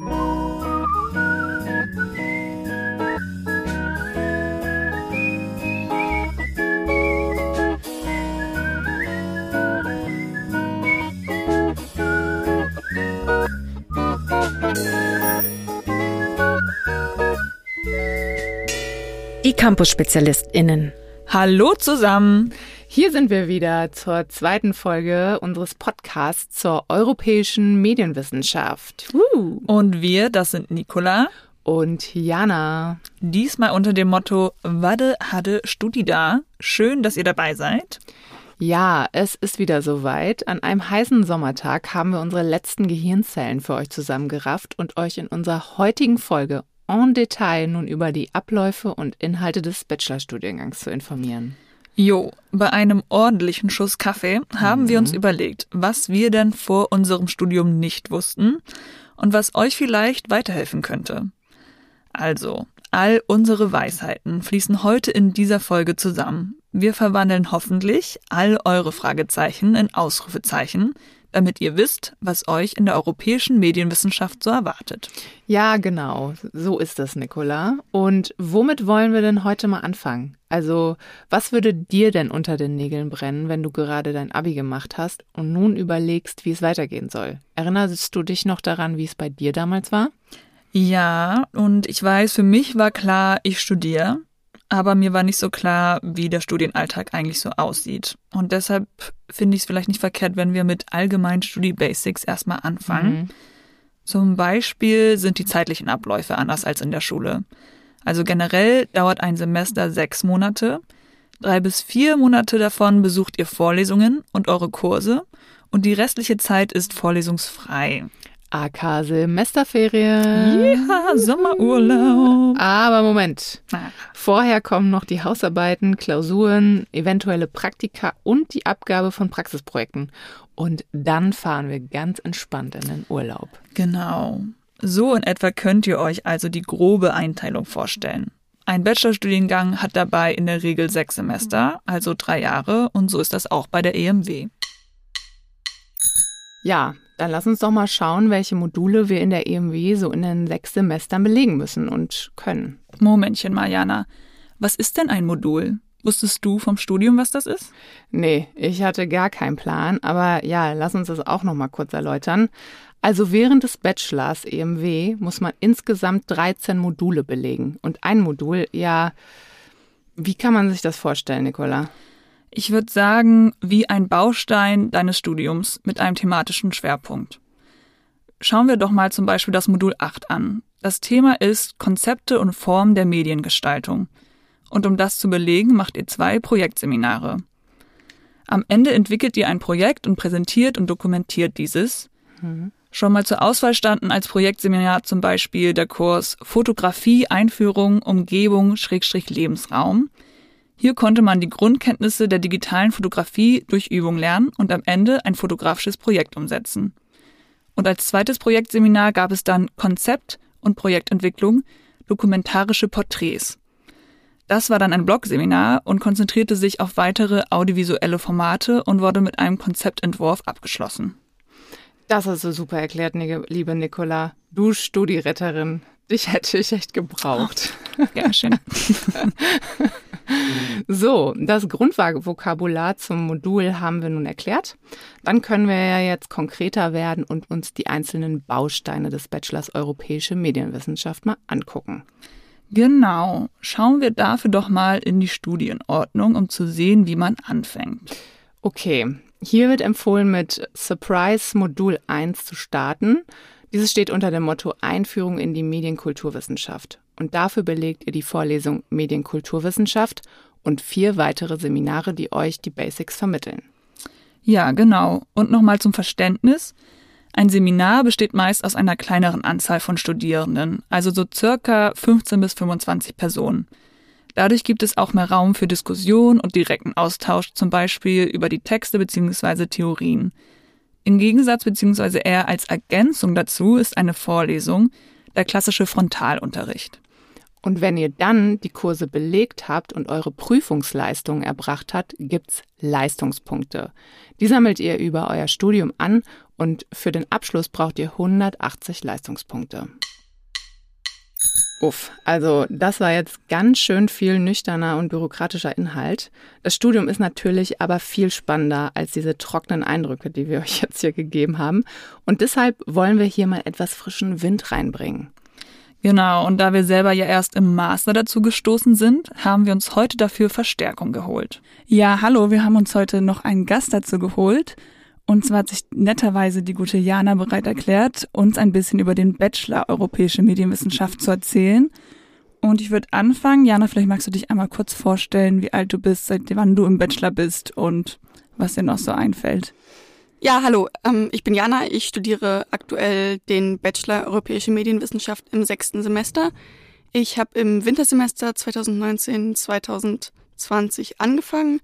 Die Campus-SpezialistInnen. Hallo zusammen! Hier sind wir wieder zur zweiten Folge unseres Podcasts zur europäischen Medienwissenschaft. Uh. Und wir, das sind Nicola und Jana. Diesmal unter dem Motto Wade hatte Studi da. Schön, dass ihr dabei seid. Ja, es ist wieder soweit. An einem heißen Sommertag haben wir unsere letzten Gehirnzellen für euch zusammengerafft und euch in unserer heutigen Folge en Detail nun über die Abläufe und Inhalte des Bachelorstudiengangs zu informieren. Jo, bei einem ordentlichen Schuss Kaffee haben mhm. wir uns mhm. überlegt, was wir denn vor unserem Studium nicht wussten und was euch vielleicht weiterhelfen könnte. Also, all unsere Weisheiten fließen heute in dieser Folge zusammen. Wir verwandeln hoffentlich all eure Fragezeichen in Ausrufezeichen, damit ihr wisst, was euch in der europäischen Medienwissenschaft so erwartet. Ja, genau. So ist das, Nicola. Und womit wollen wir denn heute mal anfangen? Also, was würde dir denn unter den Nägeln brennen, wenn du gerade dein Abi gemacht hast und nun überlegst, wie es weitergehen soll? Erinnerst du dich noch daran, wie es bei dir damals war? Ja, und ich weiß, für mich war klar, ich studiere aber mir war nicht so klar, wie der Studienalltag eigentlich so aussieht. Und deshalb finde ich es vielleicht nicht verkehrt, wenn wir mit allgemeinen Studi-Basics erstmal anfangen. Mhm. Zum Beispiel sind die zeitlichen Abläufe anders als in der Schule. Also generell dauert ein Semester sechs Monate. Drei bis vier Monate davon besucht ihr Vorlesungen und eure Kurse und die restliche Zeit ist vorlesungsfrei. AK Semesterferien. Ja, Sommerurlaub. Aber Moment. Vorher kommen noch die Hausarbeiten, Klausuren, eventuelle Praktika und die Abgabe von Praxisprojekten. Und dann fahren wir ganz entspannt in den Urlaub. Genau. So in etwa könnt ihr euch also die grobe Einteilung vorstellen. Ein Bachelorstudiengang hat dabei in der Regel sechs Semester, also drei Jahre, und so ist das auch bei der EMW. Ja, dann lass uns doch mal schauen, welche Module wir in der EMW so in den sechs Semestern belegen müssen und können. Momentchen, Mariana. Was ist denn ein Modul? Wusstest du vom Studium, was das ist? Nee, ich hatte gar keinen Plan, aber ja, lass uns das auch noch mal kurz erläutern. Also während des Bachelors EMW muss man insgesamt 13 Module belegen und ein Modul, ja, wie kann man sich das vorstellen, Nicola? Ich würde sagen, wie ein Baustein deines Studiums mit einem thematischen Schwerpunkt. Schauen wir doch mal zum Beispiel das Modul 8 an. Das Thema ist Konzepte und Formen der Mediengestaltung. Und um das zu belegen, macht ihr zwei Projektseminare. Am Ende entwickelt ihr ein Projekt und präsentiert und dokumentiert dieses. Mhm. Schon mal zur Auswahl standen als Projektseminar zum Beispiel der Kurs Fotografie, Einführung, Umgebung, Schrägstrich Lebensraum, hier konnte man die Grundkenntnisse der digitalen Fotografie durch Übung lernen und am Ende ein fotografisches Projekt umsetzen. Und als zweites Projektseminar gab es dann Konzept und Projektentwicklung, dokumentarische Porträts. Das war dann ein Blogseminar und konzentrierte sich auf weitere audiovisuelle Formate und wurde mit einem Konzeptentwurf abgeschlossen. Das hast du super erklärt, liebe Nicola. Du Studieretterin. Dich hätte ich echt gebraucht. Oh, ja, schön. So, das Grundvokabular zum Modul haben wir nun erklärt. Dann können wir ja jetzt konkreter werden und uns die einzelnen Bausteine des Bachelors Europäische Medienwissenschaft mal angucken. Genau. Schauen wir dafür doch mal in die Studienordnung, um zu sehen, wie man anfängt. Okay, hier wird empfohlen, mit Surprise Modul 1 zu starten. Dieses steht unter dem Motto Einführung in die Medienkulturwissenschaft und dafür belegt ihr die Vorlesung Medienkulturwissenschaft und vier weitere Seminare, die euch die Basics vermitteln. Ja, genau. Und nochmal zum Verständnis. Ein Seminar besteht meist aus einer kleineren Anzahl von Studierenden, also so circa 15 bis 25 Personen. Dadurch gibt es auch mehr Raum für Diskussion und direkten Austausch, zum Beispiel über die Texte bzw. Theorien. Im Gegensatz bzw. eher als Ergänzung dazu ist eine Vorlesung der klassische Frontalunterricht. Und wenn ihr dann die Kurse belegt habt und eure Prüfungsleistung erbracht habt, gibt's Leistungspunkte. Die sammelt ihr über euer Studium an Und für den Abschluss braucht ihr 180 Leistungspunkte. Uff, also das war jetzt ganz schön viel nüchterner und bürokratischer Inhalt. Das Studium ist natürlich aber viel spannender als diese trockenen Eindrücke, die wir euch jetzt hier gegeben haben. Und deshalb wollen wir hier mal etwas frischen Wind reinbringen. Genau, und da wir selber ja erst im Master dazu gestoßen sind, haben wir uns heute dafür Verstärkung geholt. Ja, hallo, wir haben uns heute noch einen Gast dazu geholt. Und zwar hat sich netterweise die gute Jana bereit erklärt, uns ein bisschen über den Bachelor Europäische Medienwissenschaft zu erzählen. Und ich würde anfangen. Jana, vielleicht magst du dich einmal kurz vorstellen, wie alt du bist, seit wann du im Bachelor bist und was dir noch so einfällt. Ja, hallo. Ähm, ich bin Jana. Ich studiere aktuell den Bachelor Europäische Medienwissenschaft im sechsten Semester. Ich habe im Wintersemester 2019-2020 angefangen,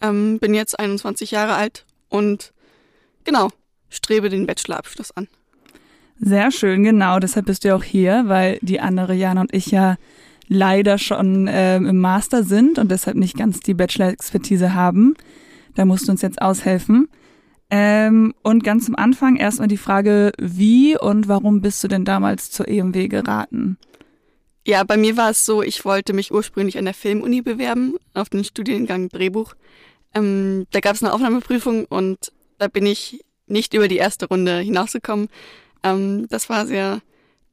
ähm, bin jetzt 21 Jahre alt und Genau, strebe den Bachelorabschluss an. Sehr schön, genau. Deshalb bist du auch hier, weil die andere Jana und ich ja leider schon äh, im Master sind und deshalb nicht ganz die Bachelor-Expertise haben. Da musst du uns jetzt aushelfen. Ähm, und ganz am Anfang erstmal die Frage, wie und warum bist du denn damals zur EMW geraten? Ja, bei mir war es so, ich wollte mich ursprünglich an der Filmuni bewerben, auf den Studiengang Drehbuch. Ähm, da gab es eine Aufnahmeprüfung und da bin ich nicht über die erste Runde hinausgekommen. Ähm, das war sehr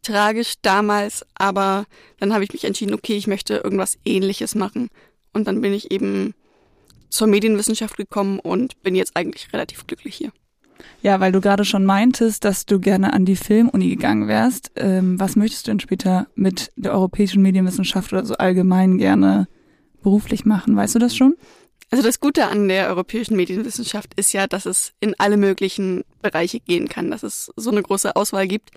tragisch damals, aber dann habe ich mich entschieden, okay, ich möchte irgendwas ähnliches machen. Und dann bin ich eben zur Medienwissenschaft gekommen und bin jetzt eigentlich relativ glücklich hier. Ja, weil du gerade schon meintest, dass du gerne an die Filmuni gegangen wärst. Ähm, was möchtest du denn später mit der europäischen Medienwissenschaft oder so allgemein gerne beruflich machen? Weißt du das schon? Also das Gute an der europäischen Medienwissenschaft ist ja, dass es in alle möglichen Bereiche gehen kann, dass es so eine große Auswahl gibt.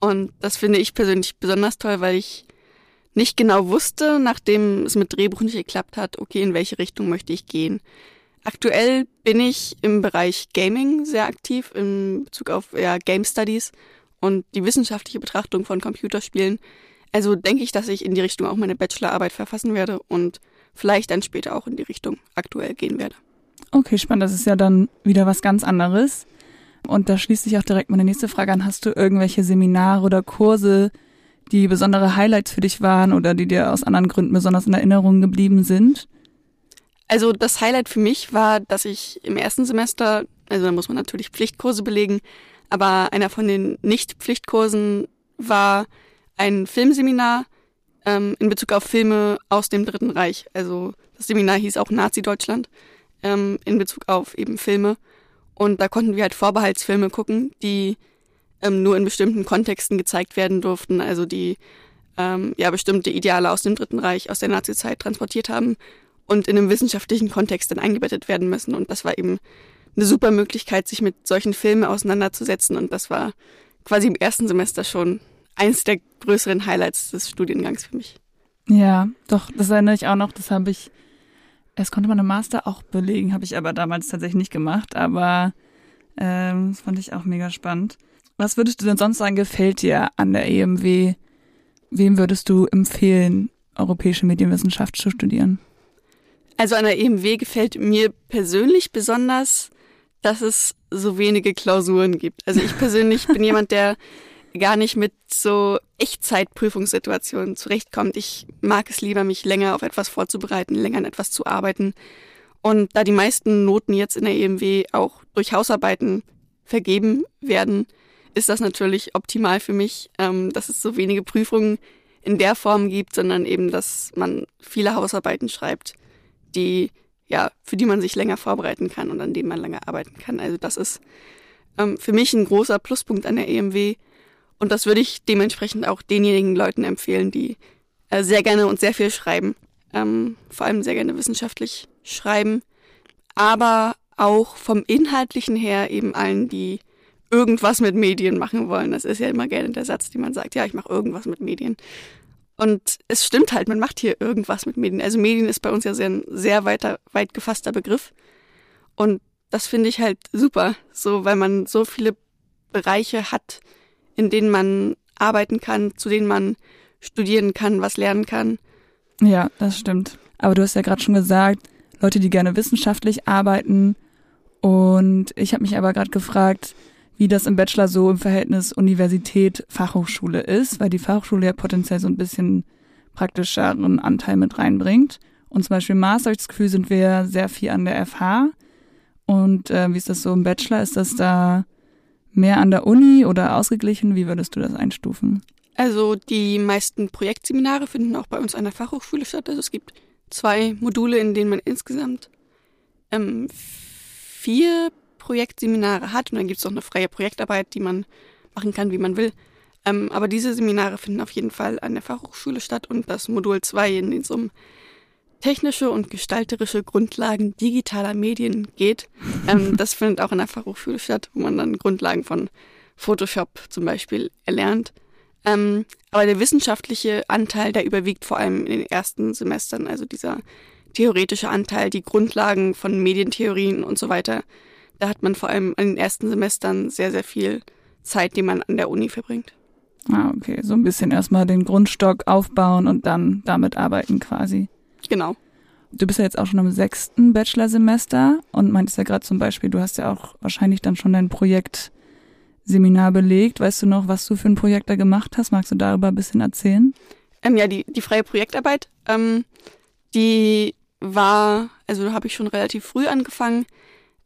Und das finde ich persönlich besonders toll, weil ich nicht genau wusste, nachdem es mit Drehbuch nicht geklappt hat, okay, in welche Richtung möchte ich gehen. Aktuell bin ich im Bereich Gaming sehr aktiv in Bezug auf ja, Game Studies und die wissenschaftliche Betrachtung von Computerspielen. Also denke ich, dass ich in die Richtung auch meine Bachelorarbeit verfassen werde und vielleicht dann später auch in die Richtung aktuell gehen werde. Okay, spannend. Das ist ja dann wieder was ganz anderes. Und da schließt sich auch direkt meine nächste Frage an. Hast du irgendwelche Seminare oder Kurse, die besondere Highlights für dich waren oder die dir aus anderen Gründen besonders in Erinnerung geblieben sind? Also das Highlight für mich war, dass ich im ersten Semester, also da muss man natürlich Pflichtkurse belegen, aber einer von den Nicht-Pflichtkursen war ein Filmseminar ähm, in Bezug auf Filme aus dem Dritten Reich. Also das Seminar hieß auch Nazi-Deutschland ähm, in Bezug auf eben Filme. Und da konnten wir halt Vorbehaltsfilme gucken, die ähm, nur in bestimmten Kontexten gezeigt werden durften, also die ähm, ja bestimmte Ideale aus dem Dritten Reich, aus der Nazi-Zeit transportiert haben und in einem wissenschaftlichen Kontext dann eingebettet werden müssen. Und das war eben eine super Möglichkeit, sich mit solchen Filmen auseinanderzusetzen. Und das war quasi im ersten Semester schon eins der größeren Highlights des Studiengangs für mich. Ja, doch, das erinnere ich auch noch. Das habe ich, das konnte man im Master auch belegen, habe ich aber damals tatsächlich nicht gemacht. Aber ähm, das fand ich auch mega spannend. Was würdest du denn sonst sagen, gefällt dir an der EMW? Wem würdest du empfehlen, europäische Medienwissenschaft zu studieren? Also an der EMW gefällt mir persönlich besonders, dass es so wenige Klausuren gibt. Also ich persönlich bin jemand, der gar nicht mit so Echtzeitprüfungssituationen zurechtkommt. Ich mag es lieber, mich länger auf etwas vorzubereiten, länger an etwas zu arbeiten. Und da die meisten Noten jetzt in der EMW auch durch Hausarbeiten vergeben werden, ist das natürlich optimal für mich, ähm, dass es so wenige Prüfungen in der Form gibt, sondern eben, dass man viele Hausarbeiten schreibt, die ja, für die man sich länger vorbereiten kann und an denen man länger arbeiten kann. Also das ist ähm, für mich ein großer Pluspunkt an der EMW. Und das würde ich dementsprechend auch denjenigen Leuten empfehlen, die äh, sehr gerne und sehr viel schreiben. Ähm, vor allem sehr gerne wissenschaftlich schreiben. Aber auch vom Inhaltlichen her eben allen, die irgendwas mit Medien machen wollen. Das ist ja immer gerne der Satz, den man sagt, ja, ich mache irgendwas mit Medien. Und es stimmt halt, man macht hier irgendwas mit Medien. Also Medien ist bei uns ja sehr, ein sehr weiter, weit gefasster Begriff. Und das finde ich halt super, so, weil man so viele Bereiche hat, in denen man arbeiten kann, zu denen man studieren kann, was lernen kann. Ja, das stimmt. Aber du hast ja gerade schon gesagt, Leute, die gerne wissenschaftlich arbeiten. Und ich habe mich aber gerade gefragt, wie das im Bachelor so im Verhältnis Universität-Fachhochschule ist, weil die Fachhochschule ja potenziell so ein bisschen praktischeren Anteil mit reinbringt. Und zum Beispiel im Master, ich das Gefühl, sind wir sehr viel an der FH. Und äh, wie ist das so im Bachelor? Ist das da mehr an der Uni oder ausgeglichen? Wie würdest du das einstufen? Also die meisten Projektseminare finden auch bei uns an der Fachhochschule statt. Also es gibt zwei Module, in denen man insgesamt ähm, vier Projektseminare hat und dann gibt es auch eine freie Projektarbeit, die man machen kann, wie man will. Ähm, aber diese Seminare finden auf jeden Fall an der Fachhochschule statt und das Modul 2, in dem es um technische und gestalterische Grundlagen digitaler Medien geht, ähm, das findet auch an der Fachhochschule statt, wo man dann Grundlagen von Photoshop zum Beispiel erlernt. Ähm, aber der wissenschaftliche Anteil, der überwiegt vor allem in den ersten Semestern, also dieser theoretische Anteil, die Grundlagen von Medientheorien und so weiter. Da hat man vor allem in den ersten Semestern sehr, sehr viel Zeit, die man an der Uni verbringt. Ah, okay. So ein bisschen erstmal den Grundstock aufbauen und dann damit arbeiten quasi. Genau. Du bist ja jetzt auch schon im sechsten Bachelorsemester und meintest ja gerade zum Beispiel, du hast ja auch wahrscheinlich dann schon dein Projekt Seminar belegt. Weißt du noch, was du für ein Projekt da gemacht hast? Magst du darüber ein bisschen erzählen? Ähm, ja, die, die freie Projektarbeit, ähm, die war, also da habe ich schon relativ früh angefangen.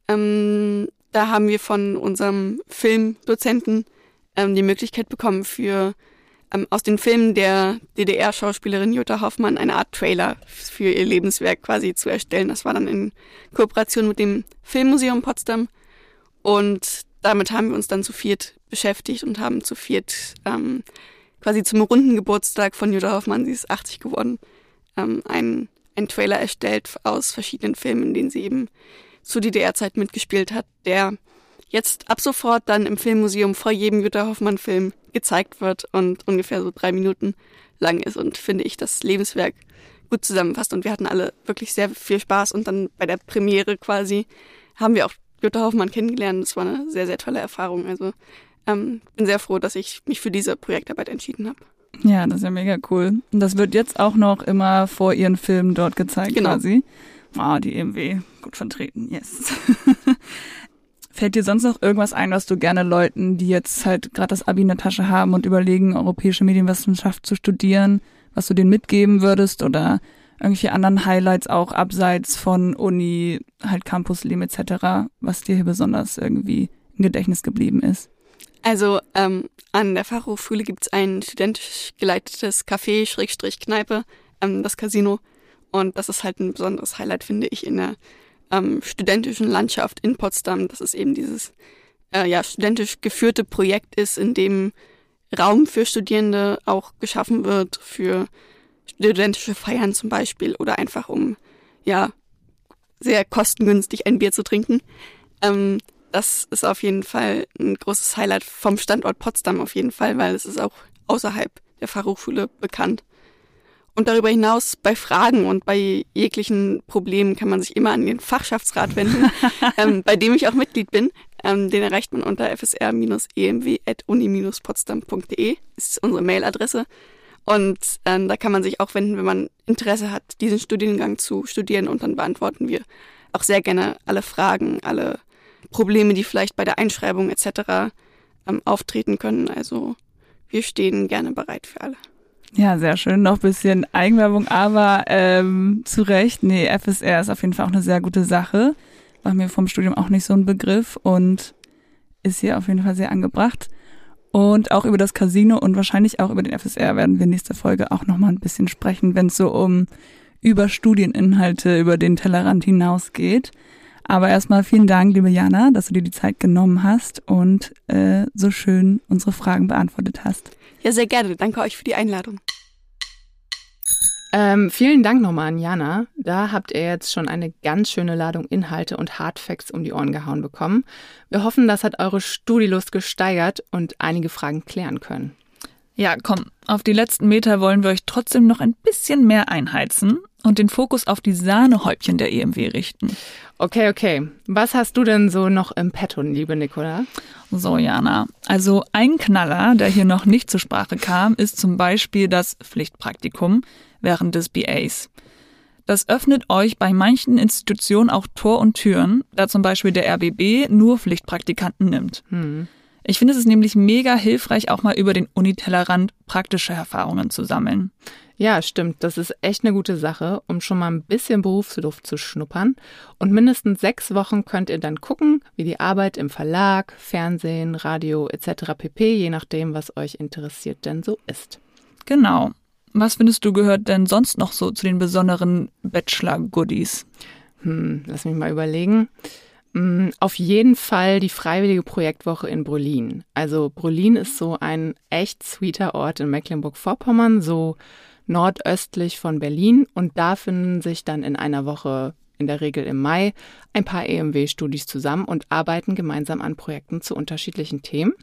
Ähm, da haben wir von unserem Filmdozenten ähm, die Möglichkeit bekommen, für ähm, aus den Filmen der DDR-Schauspielerin Jutta Hoffmann eine Art Trailer für ihr Lebenswerk quasi zu erstellen. Das war dann in Kooperation mit dem Filmmuseum Potsdam. Und damit haben wir uns dann zu viert beschäftigt und haben zu viert ähm, quasi zum runden Geburtstag von Jutta Hoffmann, sie ist 80 geworden, ähm, einen, einen Trailer erstellt aus verschiedenen Filmen, in denen sie eben zu DDR-Zeit mitgespielt hat, der jetzt ab sofort dann im Filmmuseum vor jedem Jutta Hoffmann-Film gezeigt wird und ungefähr so drei Minuten lang ist und finde ich das Lebenswerk gut zusammenfasst. Und wir hatten alle wirklich sehr viel Spaß und dann bei der Premiere quasi haben wir auch Jutta Hoffmann kennengelernt. Das war eine sehr, sehr tolle Erfahrung. Also ähm, bin sehr froh, dass ich mich für diese Projektarbeit entschieden habe. Ja, das ist ja mega cool. Und das wird jetzt auch noch immer vor ihren Filmen dort gezeigt genau. quasi. Ah, die EMW, gut vertreten, yes. Fällt dir sonst noch irgendwas ein, was du gerne Leuten, die jetzt halt gerade das Abi in der Tasche haben und überlegen, europäische Medienwissenschaft zu studieren, was du denen mitgeben würdest oder irgendwelche anderen Highlights auch abseits von Uni, halt Campusleben etc., was dir hier besonders irgendwie im Gedächtnis geblieben ist? Also ähm, an der Fachhochschule gibt es ein studentisch geleitetes Café, Schrägstrich Kneipe, ähm, das Casino. Und das ist halt ein besonderes Highlight, finde ich, in der ähm, studentischen Landschaft in Potsdam, dass es eben dieses äh, ja, studentisch geführte Projekt ist, in dem Raum für Studierende auch geschaffen wird, für studentische Feiern zum Beispiel oder einfach um ja sehr kostengünstig ein Bier zu trinken. Ähm, das ist auf jeden Fall ein großes Highlight vom Standort Potsdam auf jeden Fall, weil es ist auch außerhalb der Fachhochschule bekannt. Und darüber hinaus bei Fragen und bei jeglichen Problemen kann man sich immer an den Fachschaftsrat wenden, ähm, bei dem ich auch Mitglied bin. Ähm, den erreicht man unter fsr-emw.uni-potsdam.de, ist unsere Mailadresse. Und ähm, da kann man sich auch wenden, wenn man Interesse hat, diesen Studiengang zu studieren. Und dann beantworten wir auch sehr gerne alle Fragen, alle Probleme, die vielleicht bei der Einschreibung etc. Ähm, auftreten können. Also wir stehen gerne bereit für alle. Ja, sehr schön. Noch bisschen Eigenwerbung, aber ähm, zu Recht, nee, FSR ist auf jeden Fall auch eine sehr gute Sache. War mir vom Studium auch nicht so ein Begriff und ist hier auf jeden Fall sehr angebracht. Und auch über das Casino und wahrscheinlich auch über den FSR werden wir nächste Folge auch nochmal ein bisschen sprechen, wenn es so um über Studieninhalte über den Tellerrand hinausgeht. Aber erstmal vielen Dank, liebe Jana, dass du dir die Zeit genommen hast und äh, so schön unsere Fragen beantwortet hast. Ja, sehr gerne. Danke euch für die Einladung. Ähm, vielen Dank nochmal an Jana. Da habt ihr jetzt schon eine ganz schöne Ladung Inhalte und Hardfacts um die Ohren gehauen bekommen. Wir hoffen, das hat eure Studielust gesteigert und einige Fragen klären können. Ja, komm, auf die letzten Meter wollen wir euch trotzdem noch ein bisschen mehr einheizen und den Fokus auf die Sahnehäubchen der EMW richten. Okay, okay. Was hast du denn so noch im Petto, liebe Nicola? So, Jana. Also ein Knaller, der hier noch nicht zur Sprache kam, ist zum Beispiel das Pflichtpraktikum während des BAs. Das öffnet euch bei manchen Institutionen auch Tor und Türen, da zum Beispiel der RBB nur Pflichtpraktikanten nimmt. Hm. Ich finde es ist nämlich mega hilfreich, auch mal über den Unitellerrand praktische Erfahrungen zu sammeln. Ja, stimmt. Das ist echt eine gute Sache, um schon mal ein bisschen Berufsluft zu schnuppern. Und mindestens sechs Wochen könnt ihr dann gucken, wie die Arbeit im Verlag, Fernsehen, Radio etc. pp, je nachdem, was euch interessiert, denn so ist. Genau. Was findest du gehört denn sonst noch so zu den besonderen Bachelor-Goodies? Hm, lass mich mal überlegen. Hm, auf jeden Fall die freiwillige Projektwoche in Brolin. Also Brolin ist so ein echt sweeter Ort in Mecklenburg-Vorpommern, so nordöstlich von Berlin. Und da finden sich dann in einer Woche, in der Regel im Mai, ein paar EMW-Studis zusammen und arbeiten gemeinsam an Projekten zu unterschiedlichen Themen.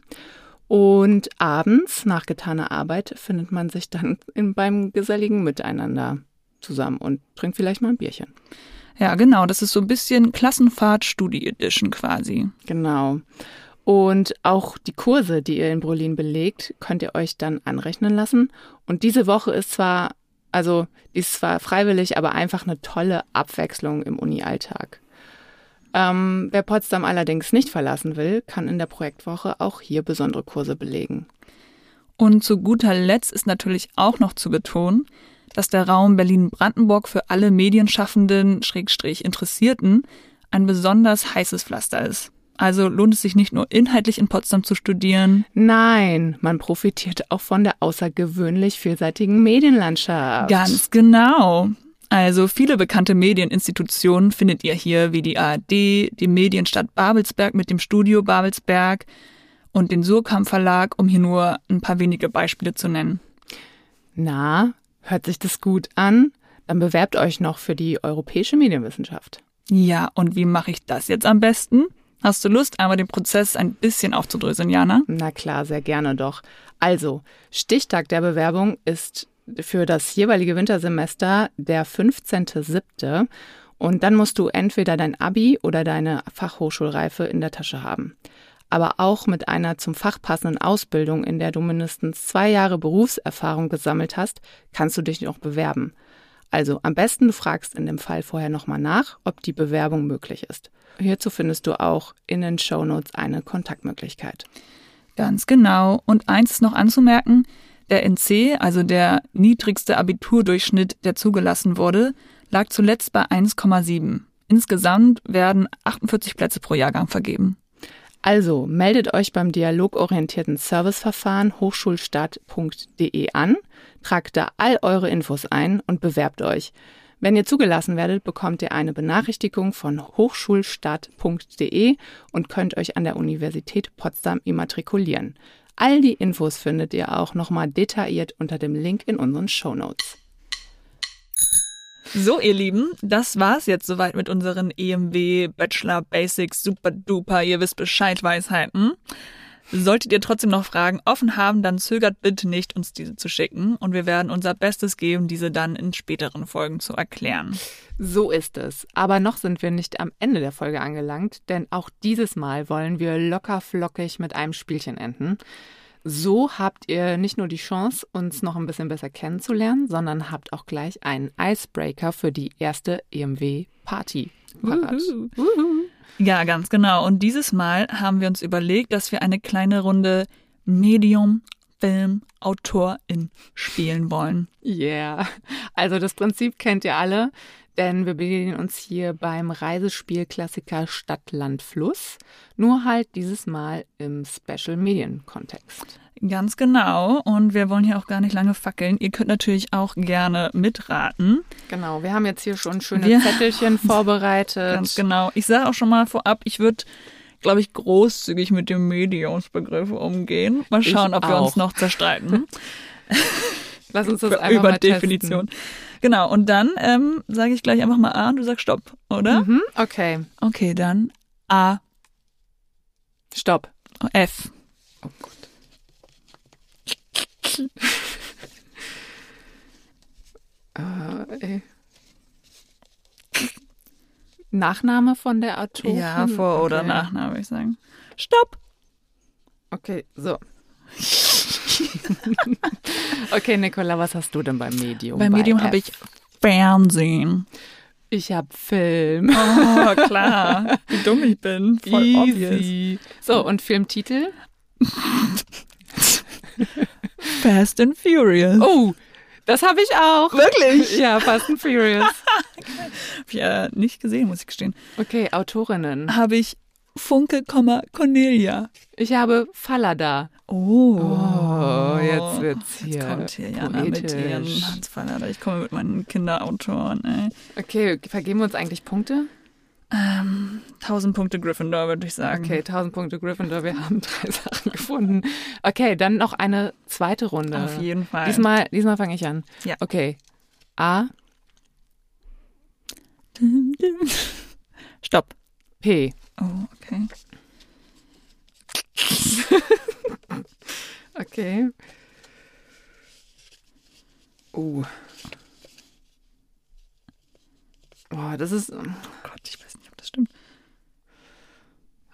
Und abends, nach getaner Arbeit, findet man sich dann in, beim geselligen Miteinander zusammen und trinkt vielleicht mal ein Bierchen. Ja, genau. Das ist so ein bisschen Klassenfahrt Studi Edition quasi. Genau. Und auch die Kurse, die ihr in Berlin belegt, könnt ihr euch dann anrechnen lassen. Und diese Woche ist zwar, also die ist zwar freiwillig, aber einfach eine tolle Abwechslung im Uni-Alltag. Ähm, wer Potsdam allerdings nicht verlassen will, kann in der Projektwoche auch hier besondere Kurse belegen. Und zu guter Letzt ist natürlich auch noch zu betonen, dass der Raum Berlin-Brandenburg für alle Medienschaffenden, Schrägstrich Interessierten, ein besonders heißes Pflaster ist. Also lohnt es sich nicht nur inhaltlich in Potsdam zu studieren. Nein, man profitiert auch von der außergewöhnlich vielseitigen Medienlandschaft. Ganz genau. Also viele bekannte Medieninstitutionen findet ihr hier, wie die ARD, die Medienstadt Babelsberg mit dem Studio Babelsberg und den Surkamp Verlag, um hier nur ein paar wenige Beispiele zu nennen. Na, hört sich das gut an? Dann bewerbt euch noch für die europäische Medienwissenschaft. Ja, und wie mache ich das jetzt am besten? Hast du Lust, einmal den Prozess ein bisschen aufzudröseln, Jana? Na klar, sehr gerne doch. Also, Stichtag der Bewerbung ist für das jeweilige Wintersemester der 15.07. Und dann musst du entweder dein Abi oder deine Fachhochschulreife in der Tasche haben. Aber auch mit einer zum Fach passenden Ausbildung, in der du mindestens zwei Jahre Berufserfahrung gesammelt hast, kannst du dich noch bewerben. Also am besten du fragst in dem Fall vorher nochmal nach, ob die Bewerbung möglich ist. Hierzu findest du auch in den Shownotes eine Kontaktmöglichkeit. Ganz genau. Und eins ist noch anzumerken, der NC, also der niedrigste Abiturdurchschnitt, der zugelassen wurde, lag zuletzt bei 1,7. Insgesamt werden 48 Plätze pro Jahrgang vergeben. Also meldet euch beim dialogorientierten Serviceverfahren hochschulstadt.de an, tragt da all eure Infos ein und bewerbt euch. Wenn ihr zugelassen werdet, bekommt ihr eine Benachrichtigung von hochschulstadt.de und könnt euch an der Universität Potsdam immatrikulieren. All die Infos findet ihr auch nochmal detailliert unter dem Link in unseren Show Notes. So, ihr Lieben, das war's jetzt soweit mit unseren EMW Bachelor Basics Super Duper, ihr wisst Bescheid Weisheiten. Solltet ihr trotzdem noch Fragen offen haben, dann zögert bitte nicht, uns diese zu schicken und wir werden unser Bestes geben, diese dann in späteren Folgen zu erklären. So ist es. Aber noch sind wir nicht am Ende der Folge angelangt, denn auch dieses Mal wollen wir locker flockig mit einem Spielchen enden. So habt ihr nicht nur die Chance, uns noch ein bisschen besser kennenzulernen, sondern habt auch gleich einen Icebreaker für die erste EMW-Party. Ja, ganz genau. Und dieses Mal haben wir uns überlegt, dass wir eine kleine Runde Medium, Film, Autorin spielen wollen. Yeah. Also das Prinzip kennt ihr alle, denn wir begegnen uns hier beim Reisespielklassiker Stadt, Land, Fluss. Nur halt dieses Mal im Special Medien Kontext. Ganz genau. Und wir wollen hier auch gar nicht lange fackeln. Ihr könnt natürlich auch gerne mitraten. Genau, wir haben jetzt hier schon schöne wir Zettelchen vorbereitet. Ganz genau. Ich sage auch schon mal vorab, ich würde, glaube ich, großzügig mit dem Mediumsbegriff umgehen. Mal schauen, ich ob wir uns noch zerstreiten. Lass uns das einfach Über mal Definition. Genau, und dann ähm, sage ich gleich einfach mal A und du sagst Stopp, oder? Mhm, okay. Okay, dann A. Stopp. F. Oh Gott. äh, Nachname von der Autorin? Ja, Vor- oder okay. Nachname, würde ich sagen. Stopp! Okay, so. okay, Nicola, was hast du denn beim Medium? Beim Medium habe ich Fernsehen. Ich habe Film. Oh, klar. Wie dumm ich bin. Voll Easy. Obvious. So, und Filmtitel? Fast and Furious. Oh, das habe ich auch. Wirklich? Ja, Fast and Furious. Hab ich äh, nicht gesehen, muss ich gestehen. Okay, Autorinnen. Habe ich Funke, Cornelia. Ich habe Fallada. Oh. Oh, jetzt wird's hier Jetzt kommt hier Jana mit ihren Hans Fallada. Ich komme mit meinen Kinderautoren. Ey. Okay, vergeben wir uns eigentlich Punkte? Ähm, 1000 Punkte Gryffindor, würde ich sagen. Okay, 1000 Punkte Gryffindor, wir haben drei Sachen gefunden. Okay, dann noch eine zweite Runde. Auf jeden Fall. Diesmal, diesmal fange ich an. Ja. Okay. A, Stopp. P. Oh, okay. Okay. Oh. Oh, das ist. Oh Gott, ich weiß nicht, ob das stimmt.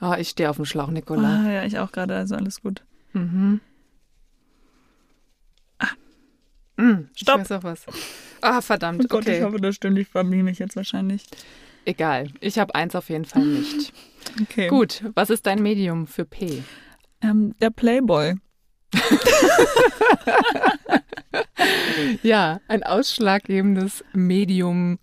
Oh, ich stehe auf dem Schlauch, Nicola. Ah, ja, ich auch gerade, also alles gut. Mhm. Mm, Stopp. Ich weiß auch was. Ah, verdammt. Oh Gott, okay. ich hoffe, das stimmt. Ich verbliebe mich jetzt wahrscheinlich. Egal. Ich habe eins auf jeden Fall nicht. Okay. Gut. Was ist dein Medium für P? Ähm, der Playboy. Ja, ein ausschlaggebendes Medium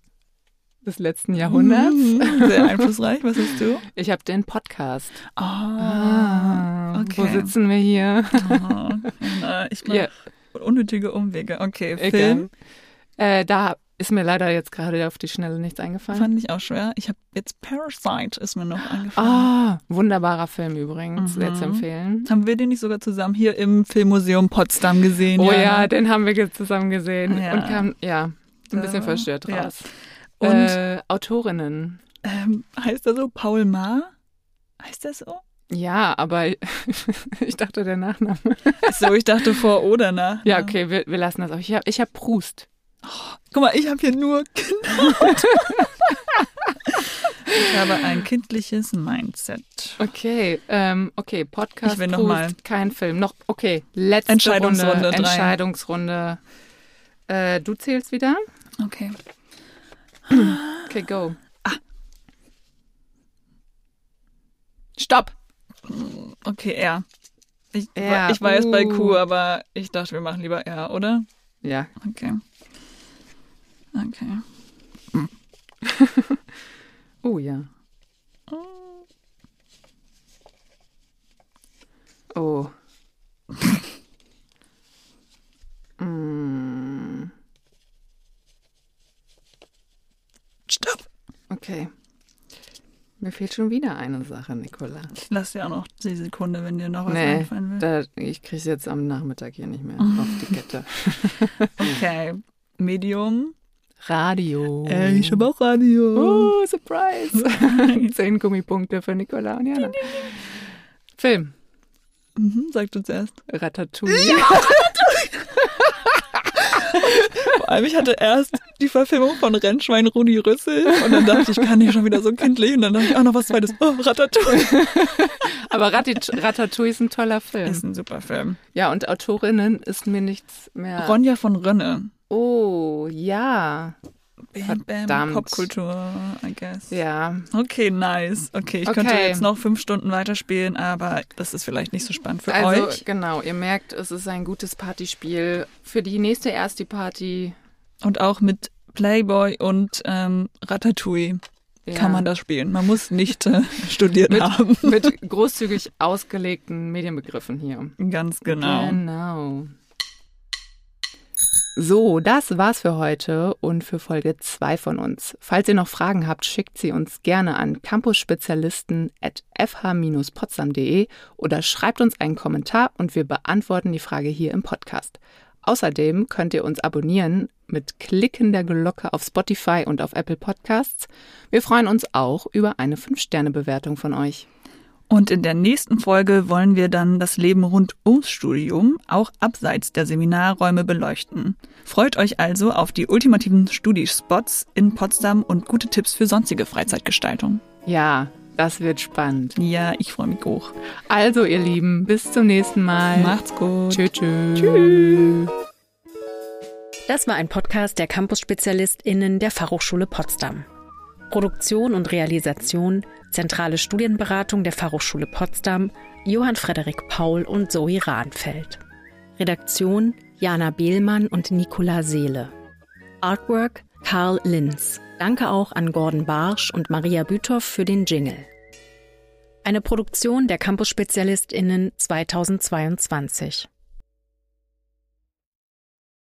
des letzten Jahrhunderts. Mhm, Sehr einflussreich. Was hast du? Ich habe den Podcast. Ah, okay. Wo sitzen wir hier? Oh, ich Ja. meine, unnötige Umwege. Okay. Film Äh, da ist mir leider jetzt gerade auf die Schnelle nichts eingefallen. fand ich auch schwer. Ich habe jetzt Parasite ist mir noch eingefallen. Ah, wunderbarer Film übrigens, Mhm. sehr zu empfehlen. Haben wir den nicht sogar zusammen hier im Filmmuseum Potsdam gesehen? Oh Jana? ja, den haben wir jetzt zusammen gesehen Ja. und kamen, ja, ein bisschen verstört ja. raus. Und äh, Autorinnen. ähm, heißt er so Paul Ma? Heißt er so? Ja, aber ich dachte der Nachname. So, ich dachte vor oder nach. Ja, okay, wir, wir lassen das auch. Ich habe ich hab Proust. Guck mal, ich habe hier nur Kinder. ich habe ein kindliches Mindset. Okay, ähm, okay, Podcast, Ich will noch mal. kein Film. Noch, okay, letzte Entscheidungsrunde Runde. Entscheidungsrunde. Äh, du zählst wieder? Okay. Okay, go. Ah. Stopp. Okay, R. Ich, R, ich war jetzt bei uh. Q, aber ich dachte, wir machen lieber R, oder? Ja. Okay. Okay. Oh ja. Oh. mm, Stopp. okay. Mir fehlt schon wieder eine Sache, Nicola. Ich lasse dir auch noch die Sekunde, wenn dir noch was Nee, einfallen will. da, ich kriege jetzt am Nachmittag hier nicht mehr auf die Kette. Okay. Medium. Radio. Äh, ich habe auch Radio. Oh, Surprise. Zehn Gummipunkte für Nicola und Jana. Film. Mhm, sag du zuerst. Ratatouille. Vor allem, ich hatte erst die Verfilmung von Rennschwein Rudi Rüssel und dann dachte ich, kann nicht schon wieder so kindlich und dann dachte ich auch noch was zweites. Oh, Ratatouille. Aber Ratit Ratatouille ist ein toller Film. Ist ein super Film. Ja, und Autorinnen ist mir nichts mehr. Ronja von Rönne. Oh, ja. Bam, bam. Popkultur, I guess. Ja. Okay, nice. Okay, ich Okay. könnte jetzt noch fünf Stunden weiterspielen, aber das ist vielleicht nicht so spannend für Also, euch. genau, ihr merkt, es ist ein gutes Partyspiel. Für die nächste erste Party Und auch mit Playboy und ähm, Ratatouille ja, kann man das spielen. Man muss nicht äh, studiert Mit- haben. mit großzügig ausgelegten Medienbegriffen hier. Ganz genau. Genau. So, das war's für heute und für Folge 2 von uns. Falls ihr noch Fragen habt, schickt sie uns gerne an campusspezialisten.fh-potsdam.de oder schreibt uns einen Kommentar und wir beantworten die Frage hier im Podcast. Außerdem könnt ihr uns abonnieren mit Klicken der Glocke auf Spotify und auf Apple Podcasts. Wir freuen uns auch über eine 5-Sterne-Bewertung von euch. Und in der nächsten Folge wollen wir dann das Leben rund ums Studium auch abseits der Seminarräume beleuchten. Freut euch also auf die ultimativen Studi-Spots in Potsdam und gute Tipps für sonstige Freizeitgestaltung. Ja, das wird spannend. Ja, ich freue mich hoch. Also, ihr Lieben, bis zum nächsten Mal. Macht's gut. Tschö, tschö. Tschüss. Das war ein Podcast der Campus-SpezialistInnen der Fachhochschule Potsdam. Produktion und Realisation, zentrale Studienberatung der Fachhochschule Potsdam, Johann Frederik Paul und Zoe Rahnfeld. Redaktion Jana Behlmann und Nicola Seele. Artwork Karl Linz. Danke auch an Gordon Barsch und Maria Büthoff für den Jingle. Eine Produktion der Campus-SpezialistInnen 2022.